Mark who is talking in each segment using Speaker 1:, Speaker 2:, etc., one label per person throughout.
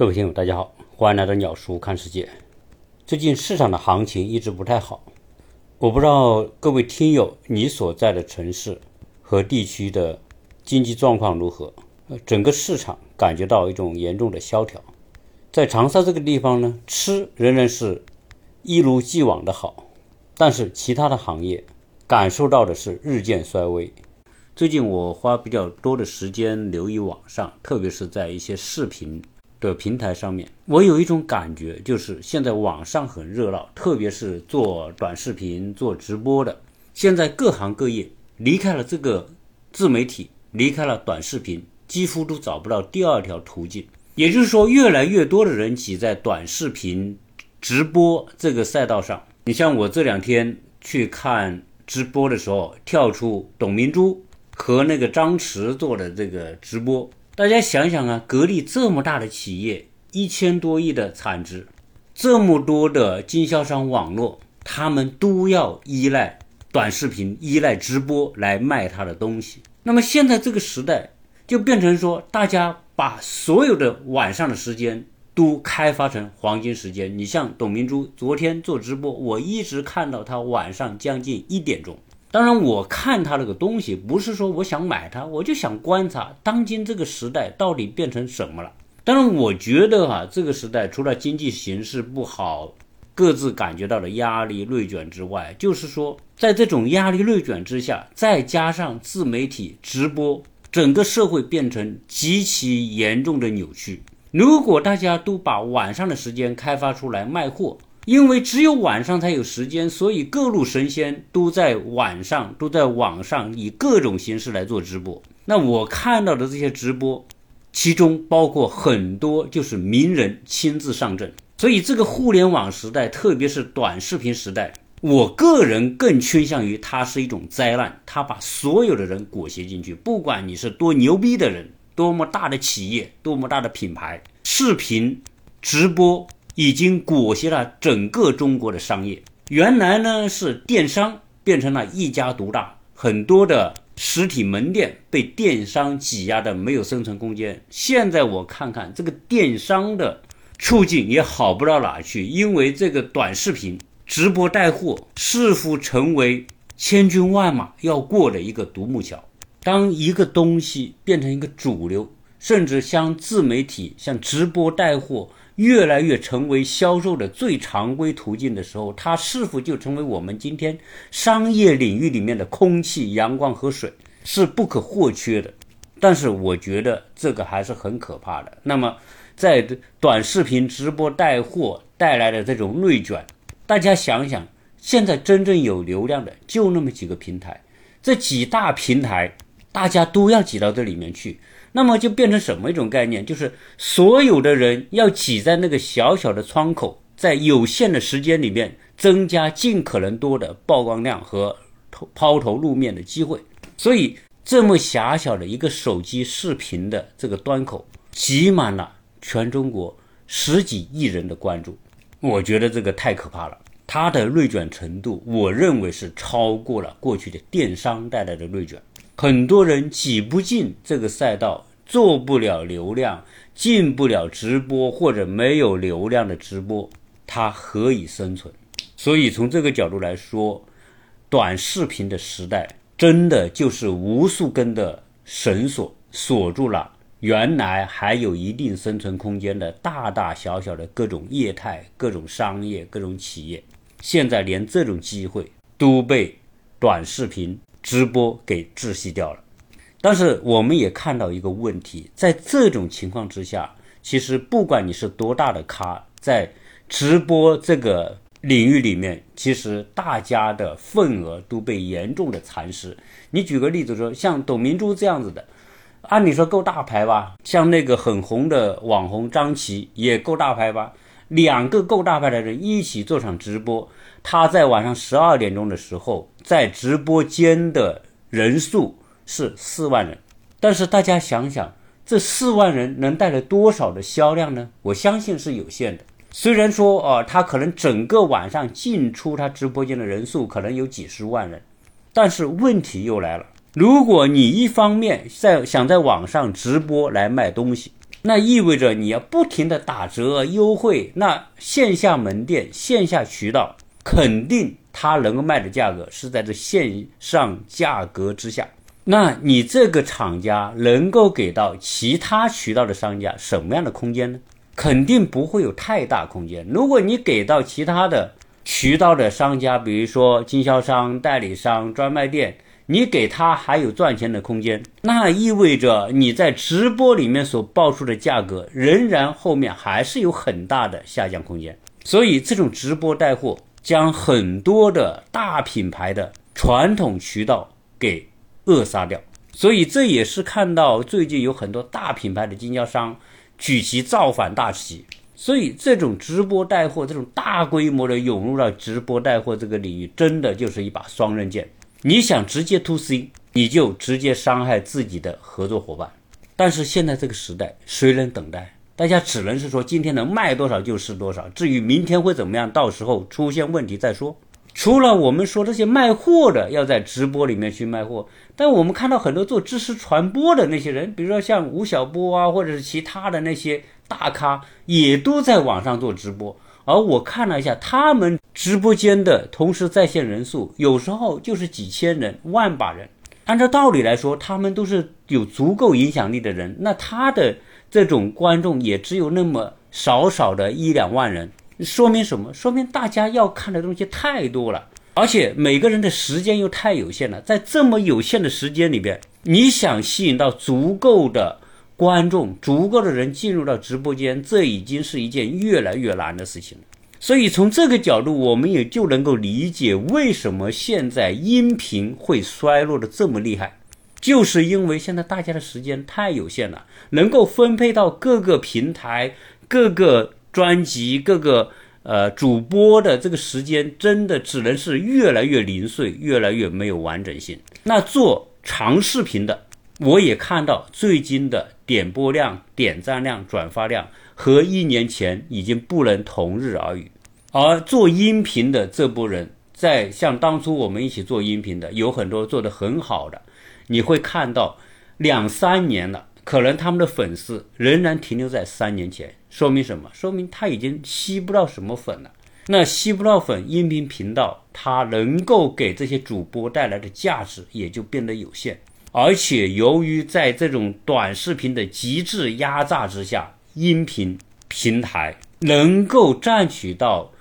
Speaker 1: 各位听友，大家好，欢迎来到鸟叔看世界。最近市场的行情一直不太好，我不知道各位听友你所在的城市和地区的经济状况如何？呃，整个市场感觉到一种严重的萧条。在长沙这个地方呢，吃仍然是一如既往的好，但是其他的行业感受到的是日渐衰微。最近我花比较多的时间留意网上，特别是在一些视频。的平台上面，我有一种感觉，就是现在网上很热闹，特别是做短视频、做直播的。现在各行各业离开了这个自媒体，离开了短视频，几乎都找不到第二条途径。也就是说，越来越多的人挤在短视频直播这个赛道上。你像我这两天去看直播的时候，跳出董明珠和那个张弛做的这个直播。大家想想啊，格力这么大的企业，一千多亿的产值，这么多的经销商网络，他们都要依赖短视频、依赖直播来卖他的东西。那么现在这个时代，就变成说，大家把所有的晚上的时间都开发成黄金时间。你像董明珠昨天做直播，我一直看到她晚上将近一点钟。当然，我看他那个东西，不是说我想买它，我就想观察当今这个时代到底变成什么了。当然，我觉得哈，这个时代除了经济形势不好，各自感觉到的压力内卷之外，就是说，在这种压力内卷之下，再加上自媒体直播，整个社会变成极其严重的扭曲。如果大家都把晚上的时间开发出来卖货，因为只有晚上才有时间，所以各路神仙都在晚上都在网上以各种形式来做直播。那我看到的这些直播，其中包括很多就是名人亲自上阵。所以这个互联网时代，特别是短视频时代，我个人更倾向于它是一种灾难。它把所有的人裹挟进去，不管你是多牛逼的人，多么大的企业，多么大的品牌，视频直播。已经裹挟了整个中国的商业。原来呢是电商变成了一家独大，很多的实体门店被电商挤压的没有生存空间。现在我看看这个电商的处境也好不到哪去，因为这个短视频直播带货似乎成为千军万马要过的一个独木桥。当一个东西变成一个主流，甚至像自媒体、像直播带货。越来越成为销售的最常规途径的时候，它是否就成为我们今天商业领域里面的空气、阳光和水是不可或缺的？但是我觉得这个还是很可怕的。那么，在短视频直播带货带来的这种内卷，大家想想，现在真正有流量的就那么几个平台，这几大平台大家都要挤到这里面去。那么就变成什么一种概念？就是所有的人要挤在那个小小的窗口，在有限的时间里面增加尽可能多的曝光量和抛头露面的机会。所以这么狭小的一个手机视频的这个端口，挤满了全中国十几亿人的关注。我觉得这个太可怕了，它的内卷程度，我认为是超过了过去的电商带来的内卷。很多人挤不进这个赛道，做不了流量，进不了直播或者没有流量的直播，他何以生存？所以从这个角度来说，短视频的时代真的就是无数根的绳索锁住了原来还有一定生存空间的大大小小的各种业态、各种商业、各种企业，现在连这种机会都被短视频。直播给窒息掉了，但是我们也看到一个问题，在这种情况之下，其实不管你是多大的咖，在直播这个领域里面，其实大家的份额都被严重的蚕食。你举个例子说，像董明珠这样子的，按理说够大牌吧？像那个很红的网红张琪也够大牌吧？两个够大牌的人一起做场直播。他在晚上十二点钟的时候，在直播间的人数是四万人，但是大家想想，这四万人能带来多少的销量呢？我相信是有限的。虽然说啊，他可能整个晚上进出他直播间的人数可能有几十万人，但是问题又来了：如果你一方面在想在网上直播来卖东西，那意味着你要不停的打折优惠，那线下门店、线下渠道肯定它能够卖的价格是在这线上价格之下。那你这个厂家能够给到其他渠道的商家什么样的空间呢？肯定不会有太大空间。如果你给到其他的渠道的商家，比如说经销商、代理商、专卖店，你给他还有赚钱的空间，那意味着你在直播里面所报出的价格，仍然后面还是有很大的下降空间。所以，这种直播带货将很多的大品牌的传统渠道给。扼杀掉，所以这也是看到最近有很多大品牌的经销商举旗造反大旗，所以这种直播带货，这种大规模的涌入到直播带货这个领域，真的就是一把双刃剑。你想直接 to C，你就直接伤害自己的合作伙伴。但是现在这个时代，谁能等待？大家只能是说今天能卖多少就是多少，至于明天会怎么样，到时候出现问题再说。除了我们说这些卖货的要在直播里面去卖货，但我们看到很多做知识传播的那些人，比如说像吴晓波啊，或者是其他的那些大咖，也都在网上做直播。而我看了一下他们直播间的同时在线人数，有时候就是几千人、万把人。按照道理来说，他们都是有足够影响力的人，那他的这种观众也只有那么少少的一两万人。说明什么？说明大家要看的东西太多了，而且每个人的时间又太有限了。在这么有限的时间里边，你想吸引到足够的观众、足够的人进入到直播间，这已经是一件越来越难的事情了。所以从这个角度，我们也就能够理解为什么现在音频会衰落的这么厉害，就是因为现在大家的时间太有限了，能够分配到各个平台、各个。专辑各个呃主播的这个时间真的只能是越来越零碎，越来越没有完整性。那做长视频的，我也看到最近的点播量、点赞量、转发量和一年前已经不能同日而语。而做音频的这波人，在像当初我们一起做音频的，有很多做得很好的，你会看到两三年了。可能他们的粉丝仍然停留在三年前，说明什么？说明他已经吸不到什么粉了。那吸不到粉，音频频道它能够给这些主播带来的价值也就变得有限。而且由于在这种短视频的极致压榨之下，音频平台能够占取到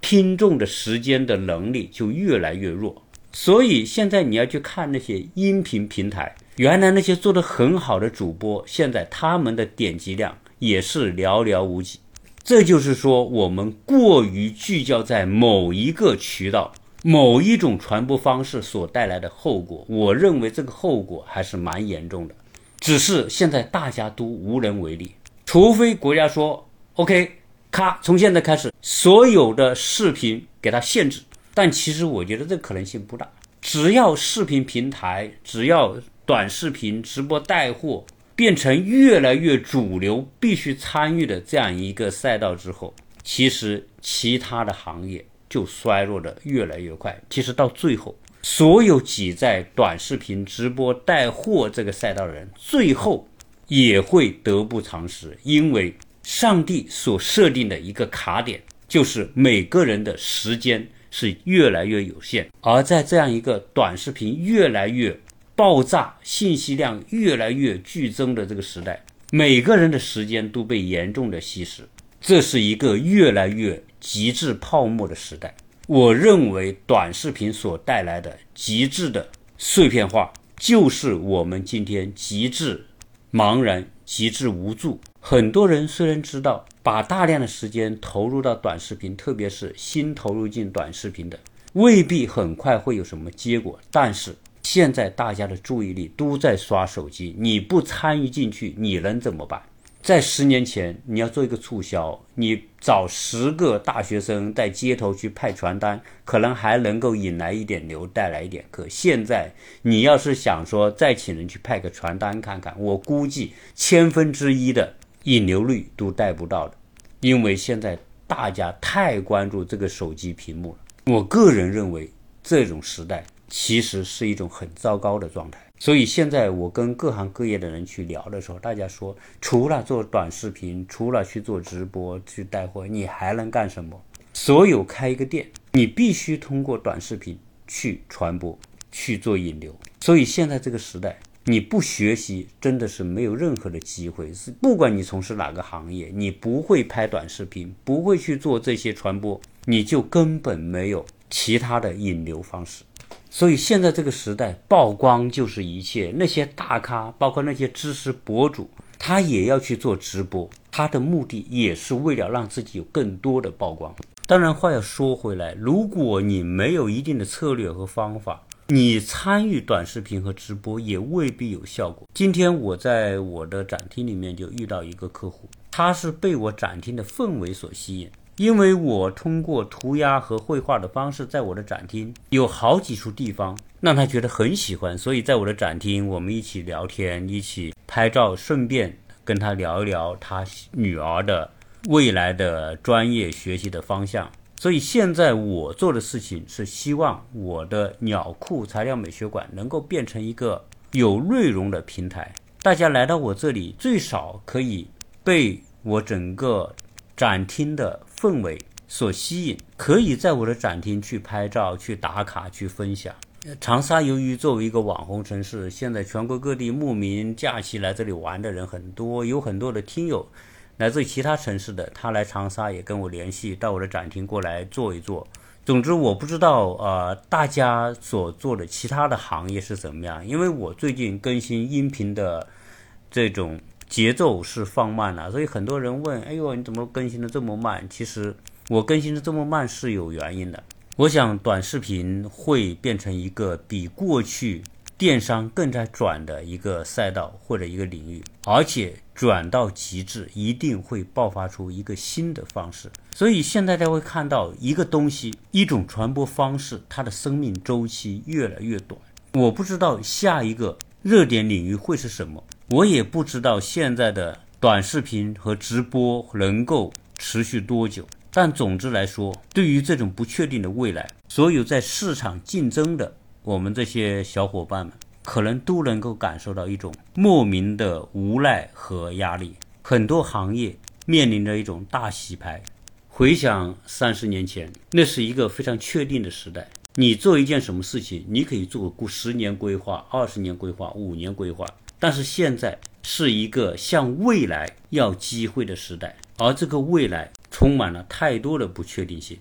Speaker 1: 听众的时间的能力就越来越弱。所以现在你要去看那些音频平台。原来那些做的很好的主播，现在他们的点击量也是寥寥无几。这就是说，我们过于聚焦在某一个渠道、某一种传播方式所带来的后果。我认为这个后果还是蛮严重的，只是现在大家都无能为力。除非国家说 OK，咔，从现在开始所有的视频给它限制。但其实我觉得这可能性不大。只要视频平台，只要短视频直播带货变成越来越主流、必须参与的这样一个赛道之后，其实其他的行业就衰落的越来越快。其实到最后，所有挤在短视频直播带货这个赛道的人，最后也会得不偿失，因为上帝所设定的一个卡点，就是每个人的时间是越来越有限，而在这样一个短视频越来越。爆炸信息量越来越剧增的这个时代，每个人的时间都被严重的稀释，这是一个越来越极致泡沫的时代。我认为短视频所带来的极致的碎片化，就是我们今天极致茫然、极致无助。很多人虽然知道把大量的时间投入到短视频，特别是新投入进短视频的，未必很快会有什么结果，但是。现在大家的注意力都在刷手机，你不参与进去，你能怎么办？在十年前，你要做一个促销，你找十个大学生在街头去派传单，可能还能够引来一点流，带来一点客。现在你要是想说再请人去派个传单看看，我估计千分之一的引流率都带不到的，因为现在大家太关注这个手机屏幕了。我个人认为，这种时代。其实是一种很糟糕的状态。所以现在我跟各行各业的人去聊的时候，大家说，除了做短视频，除了去做直播、去带货，你还能干什么？所有开一个店，你必须通过短视频去传播、去做引流。所以现在这个时代，你不学习真的是没有任何的机会。是不管你从事哪个行业，你不会拍短视频，不会去做这些传播，你就根本没有其他的引流方式。所以现在这个时代，曝光就是一切。那些大咖，包括那些知识博主，他也要去做直播，他的目的也是为了让自己有更多的曝光。当然，话要说回来，如果你没有一定的策略和方法，你参与短视频和直播也未必有效果。今天我在我的展厅里面就遇到一个客户，他是被我展厅的氛围所吸引。因为我通过涂鸦和绘画的方式，在我的展厅有好几处地方让他觉得很喜欢，所以在我的展厅，我们一起聊天，一起拍照，顺便跟他聊一聊他女儿的未来的专业学习的方向。所以现在我做的事情是希望我的鸟库材料美学馆能够变成一个有内容的平台，大家来到我这里，最少可以被我整个展厅的。氛围所吸引，可以在我的展厅去拍照、去打卡、去分享。长沙由于作为一个网红城市，现在全国各地慕名假期来这里玩的人很多，有很多的听友来自其他城市的，他来长沙也跟我联系，到我的展厅过来坐一坐。总之，我不知道呃大家所做的其他的行业是怎么样，因为我最近更新音频的这种。节奏是放慢了，所以很多人问：“哎呦，你怎么更新的这么慢？”其实我更新的这么慢是有原因的。我想短视频会变成一个比过去电商更加转的一个赛道或者一个领域，而且转到极致一定会爆发出一个新的方式。所以现在大家会看到一个东西，一种传播方式，它的生命周期越来越短。我不知道下一个热点领域会是什么。我也不知道现在的短视频和直播能够持续多久，但总之来说，对于这种不确定的未来，所有在市场竞争的我们这些小伙伴们，可能都能够感受到一种莫名的无奈和压力。很多行业面临着一种大洗牌。回想三十年前，那是一个非常确定的时代，你做一件什么事情，你可以做个十年规划、二十年规划、五年规划。但是现在是一个向未来要机会的时代，而这个未来充满了太多的不确定性。